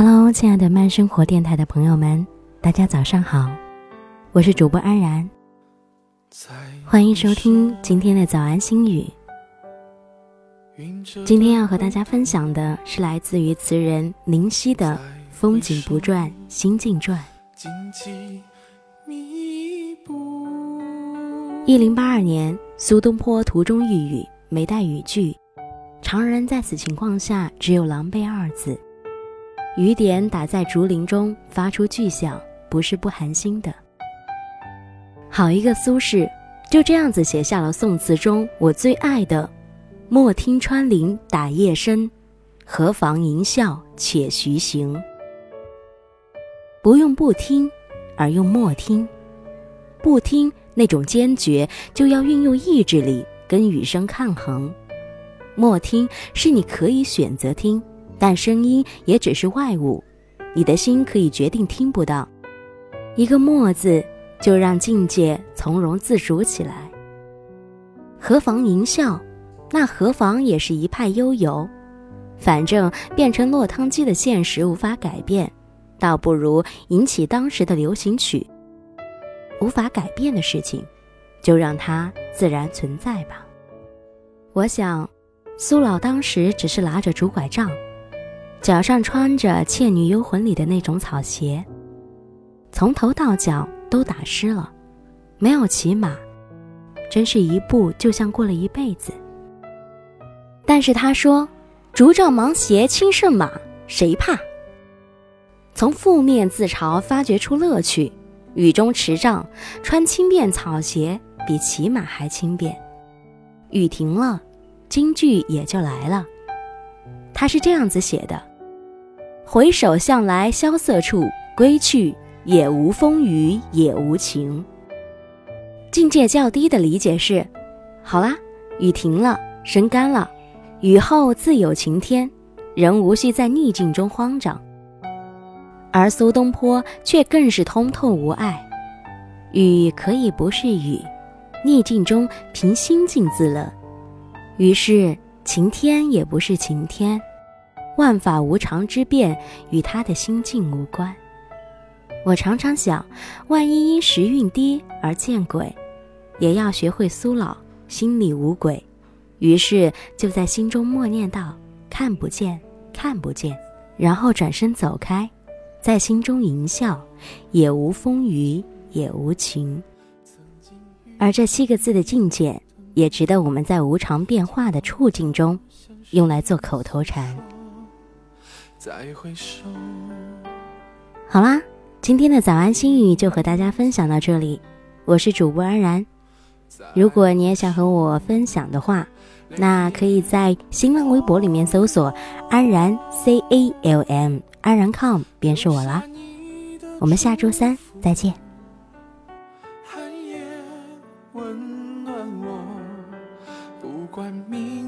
Hello，亲爱的慢生活电台的朋友们，大家早上好，我是主播安然，欢迎收听今天的早安心语。今天要和大家分享的是来自于词人林夕的《风景不转心境转》。一零八二年，苏东坡途中遇雨，没带雨具，常人在此情况下只有狼狈二字。雨点打在竹林中，发出巨响，不是不寒心的。好一个苏轼，就这样子写下了宋词中我最爱的“莫听穿林打叶声，何妨吟啸且徐行”。不用不听，而用莫听。不听那种坚决，就要运用意志力跟雨声抗衡；莫听是你可以选择听。但声音也只是外物，你的心可以决定听不到。一个“默”字，就让境界从容自主起来。何妨吟啸？那何妨也是一派悠游。反正变成落汤鸡的现实无法改变，倒不如引起当时的流行曲。无法改变的事情，就让它自然存在吧。我想，苏老当时只是拿着竹拐杖。脚上穿着《倩女幽魂》里的那种草鞋，从头到脚都打湿了，没有骑马，真是一步就像过了一辈子。但是他说：“竹杖芒鞋轻胜马，谁怕？”从负面自嘲发掘出乐趣，雨中持杖穿轻便草鞋，比骑马还轻便。雨停了，京剧也就来了。他是这样子写的。回首向来萧瑟处，归去也无风雨也无晴。境界较低的理解是：好啦，雨停了，生干了，雨后自有晴天，人无需在逆境中慌张。而苏东坡却更是通透无碍，雨可以不是雨，逆境中凭心境自乐。于是晴天也不是晴天。万法无常之变与他的心境无关。我常常想，万一因时运低而见鬼，也要学会苏老心里无鬼。于是就在心中默念道：“看不见，看不见。”然后转身走开，在心中吟笑：“也无风雨也无晴。”而这七个字的境界，也值得我们在无常变化的处境中，用来做口头禅。再回首。好啦，今天的早安心语就和大家分享到这里。我是主播安然，如果你也想和我分享的话，那可以在新浪微博里面搜索“安然 C A L M 安然 com” 便是我啦。我们下周三再见。寒夜温暖我，不管明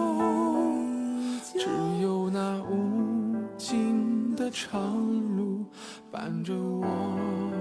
长路伴着我。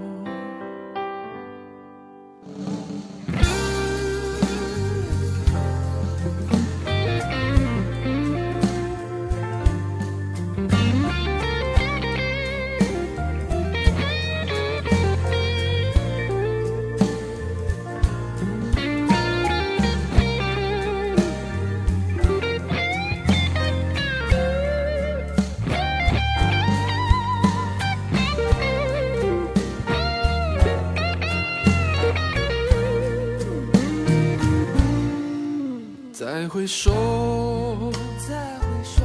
回首，再回首，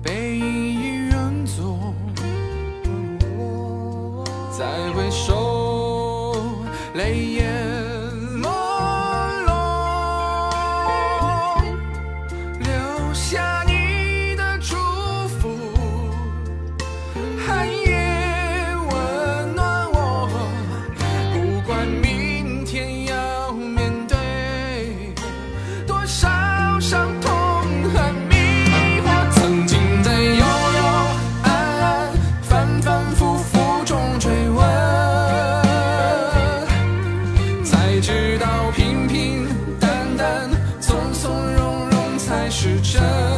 背影已远走。再回首，泪眼。时针。